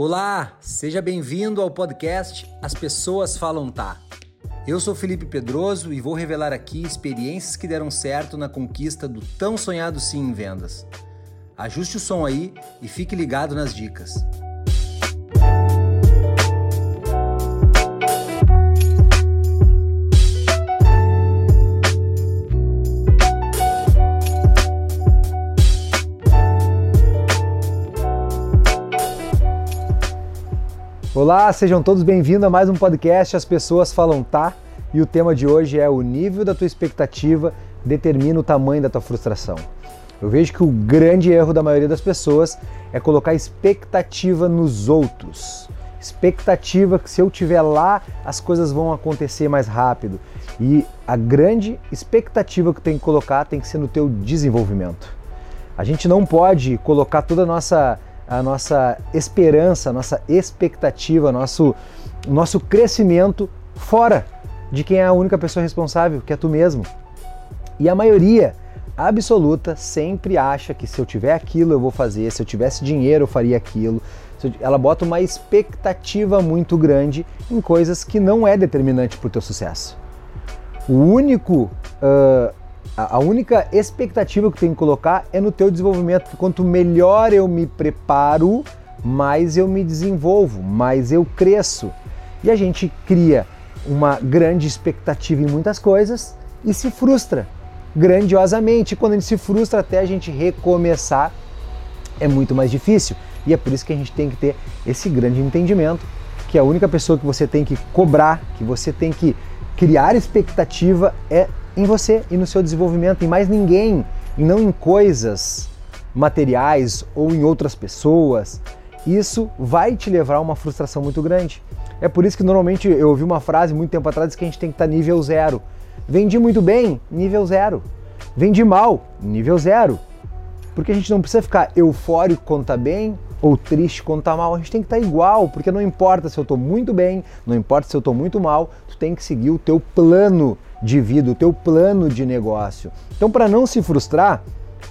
Olá, seja bem-vindo ao podcast As Pessoas Falam Tá. Eu sou Felipe Pedroso e vou revelar aqui experiências que deram certo na conquista do tão sonhado sim em vendas. Ajuste o som aí e fique ligado nas dicas. Olá, sejam todos bem-vindos a mais um podcast As Pessoas Falam Tá. E o tema de hoje é o nível da tua expectativa determina o tamanho da tua frustração. Eu vejo que o grande erro da maioria das pessoas é colocar expectativa nos outros. Expectativa que se eu tiver lá, as coisas vão acontecer mais rápido. E a grande expectativa que tem que colocar tem que ser no teu desenvolvimento. A gente não pode colocar toda a nossa a nossa esperança, a nossa expectativa, nosso, nosso crescimento fora de quem é a única pessoa responsável, que é tu mesmo. E a maioria absoluta sempre acha que se eu tiver aquilo eu vou fazer, se eu tivesse dinheiro eu faria aquilo. Ela bota uma expectativa muito grande em coisas que não é determinante para o teu sucesso. O único uh, a única expectativa que tem que colocar é no teu desenvolvimento, quanto melhor eu me preparo, mais eu me desenvolvo, mais eu cresço. E a gente cria uma grande expectativa em muitas coisas e se frustra grandiosamente. Quando a gente se frustra até a gente recomeçar, é muito mais difícil. E é por isso que a gente tem que ter esse grande entendimento que a única pessoa que você tem que cobrar, que você tem que criar expectativa é em você e no seu desenvolvimento, em mais ninguém, e não em coisas materiais ou em outras pessoas. Isso vai te levar a uma frustração muito grande. É por isso que normalmente eu ouvi uma frase muito tempo atrás que a gente tem que estar nível zero. Vendi muito bem, nível zero. Vendi mal, nível zero. Porque a gente não precisa ficar eufórico quando está bem ou triste quando está mal. A gente tem que estar igual, porque não importa se eu estou muito bem, não importa se eu estou muito mal, tu tem que seguir o teu plano de vida, o teu plano de negócio. Então, para não se frustrar,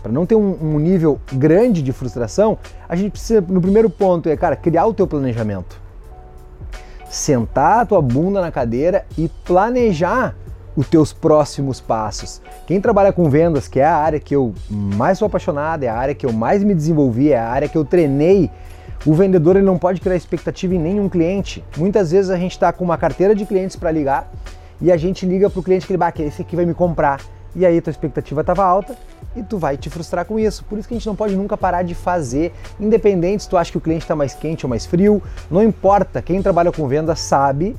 para não ter um, um, nível grande de frustração, a gente precisa, no primeiro ponto, é, cara, criar o teu planejamento. Sentar a tua bunda na cadeira e planejar os teus próximos passos. Quem trabalha com vendas, que é a área que eu mais sou apaixonado, é a área que eu mais me desenvolvi, é a área que eu treinei, o vendedor ele não pode criar expectativa em nenhum cliente. Muitas vezes a gente está com uma carteira de clientes para ligar e a gente liga para o cliente que ele, bah, esse aqui vai me comprar. E aí tua expectativa estava alta e tu vai te frustrar com isso. Por isso que a gente não pode nunca parar de fazer, independente se tu acha que o cliente está mais quente ou mais frio, não importa. Quem trabalha com venda sabe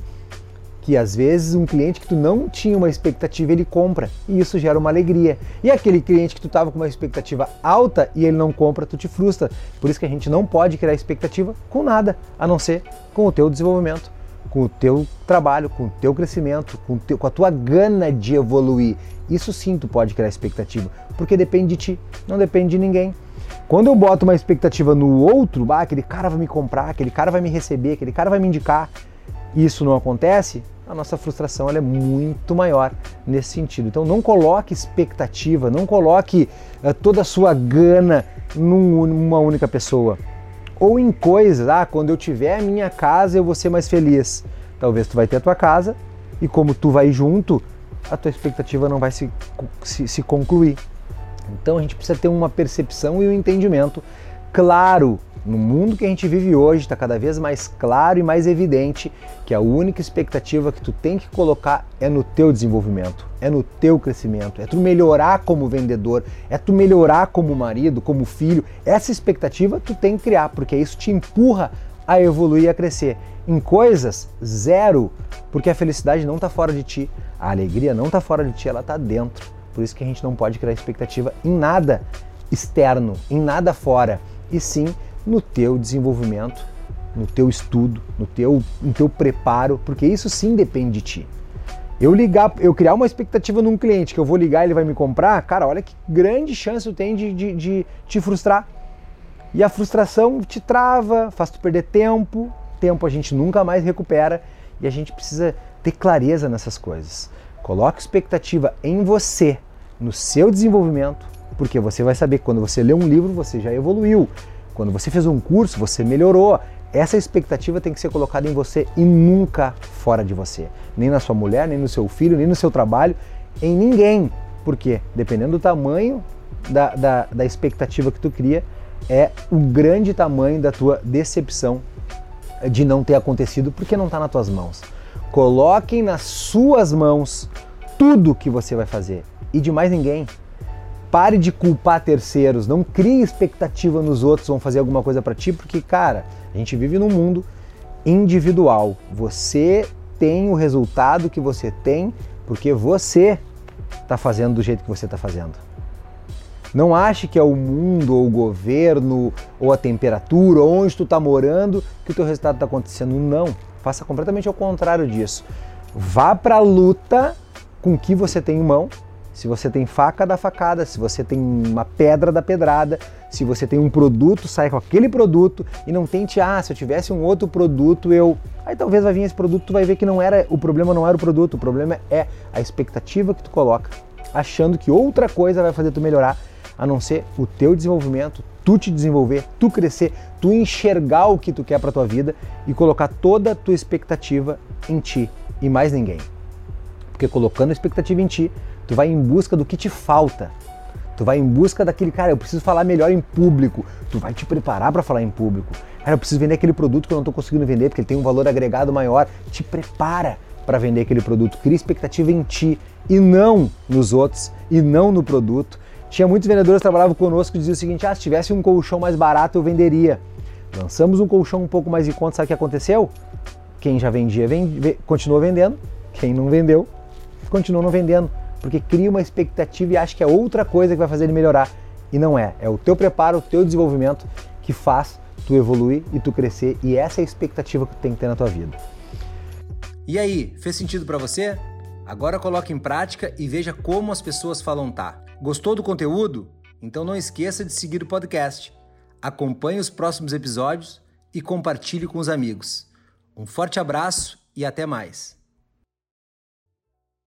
que às vezes um cliente que tu não tinha uma expectativa ele compra e isso gera uma alegria. E aquele cliente que tu estava com uma expectativa alta e ele não compra, tu te frustra. Por isso que a gente não pode criar expectativa com nada, a não ser com o teu desenvolvimento com o teu trabalho, com o teu crescimento, com, teu, com a tua gana de evoluir. Isso sim tu pode criar expectativa, porque depende de ti, não depende de ninguém. Quando eu boto uma expectativa no outro, ah, aquele cara vai me comprar, aquele cara vai me receber, aquele cara vai me indicar, e isso não acontece, a nossa frustração é muito maior nesse sentido. Então não coloque expectativa, não coloque uh, toda a sua gana num, numa única pessoa ou em coisas, ah, quando eu tiver a minha casa eu vou ser mais feliz. Talvez tu vai ter a tua casa e como tu vai junto, a tua expectativa não vai se, se, se concluir. Então a gente precisa ter uma percepção e um entendimento claro no mundo que a gente vive hoje, está cada vez mais claro e mais evidente que a única expectativa que tu tem que colocar é no teu desenvolvimento, é no teu crescimento, é tu melhorar como vendedor, é tu melhorar como marido, como filho. Essa expectativa tu tem que criar, porque isso te empurra a evoluir e a crescer. Em coisas, zero, porque a felicidade não está fora de ti, a alegria não está fora de ti, ela está dentro. Por isso que a gente não pode criar expectativa em nada externo, em nada fora, e sim no teu desenvolvimento, no teu estudo, no teu, no teu preparo, porque isso sim depende de ti. Eu ligar, eu criar uma expectativa num cliente que eu vou ligar e ele vai me comprar, cara, olha que grande chance tu tem de, de, de te frustrar. E a frustração te trava, faz tu perder tempo, tempo a gente nunca mais recupera e a gente precisa ter clareza nessas coisas. Coloque expectativa em você, no seu desenvolvimento, porque você vai saber que quando você lê um livro você já evoluiu. Quando você fez um curso, você melhorou. essa expectativa tem que ser colocada em você e nunca fora de você. Nem na sua mulher, nem no seu filho, nem no seu trabalho, em ninguém. Porque, dependendo do tamanho da, da, da expectativa que tu cria, é o grande tamanho da tua decepção de não ter acontecido porque não está nas tuas mãos. Coloquem nas suas mãos tudo que você vai fazer e de mais ninguém. Pare de culpar terceiros, não crie expectativa nos outros vão fazer alguma coisa para ti, porque cara, a gente vive num mundo individual. Você tem o resultado que você tem porque você está fazendo do jeito que você está fazendo. Não ache que é o mundo, ou o governo, ou a temperatura, ou onde tu está morando, que o teu resultado está acontecendo. Não. Faça completamente ao contrário disso. Vá para a luta com o que você tem em mão. Se você tem faca, da facada. Se você tem uma pedra, da pedrada. Se você tem um produto, sai com aquele produto e não tente, ah, se eu tivesse um outro produto, eu. Aí talvez vai vir esse produto, tu vai ver que não era. O problema não era o produto, o problema é a expectativa que tu coloca, achando que outra coisa vai fazer tu melhorar a não ser o teu desenvolvimento, tu te desenvolver, tu crescer, tu enxergar o que tu quer para tua vida e colocar toda a tua expectativa em ti e mais ninguém. Porque colocando a expectativa em ti, tu vai em busca do que te falta. Tu vai em busca daquele cara, eu preciso falar melhor em público. Tu vai te preparar para falar em público. Cara, eu preciso vender aquele produto que eu não estou conseguindo vender porque ele tem um valor agregado maior. Te prepara para vender aquele produto. Cria expectativa em ti e não nos outros e não no produto tinha muitos vendedores que trabalhavam conosco que diziam o seguinte: ah, se tivesse um colchão mais barato eu venderia. Lançamos um colchão um pouco mais em conta, sabe o que aconteceu? Quem já vendia vende, continua vendendo, quem não vendeu continua não vendendo, porque cria uma expectativa e acha que é outra coisa que vai fazer ele melhorar. E não é, é o teu preparo, o teu desenvolvimento que faz tu evoluir e tu crescer, e essa é a expectativa que tu tem que ter na tua vida. E aí, fez sentido para você? Agora coloque em prática e veja como as pessoas falam tá. Gostou do conteúdo? Então não esqueça de seguir o podcast. Acompanhe os próximos episódios e compartilhe com os amigos. Um forte abraço e até mais.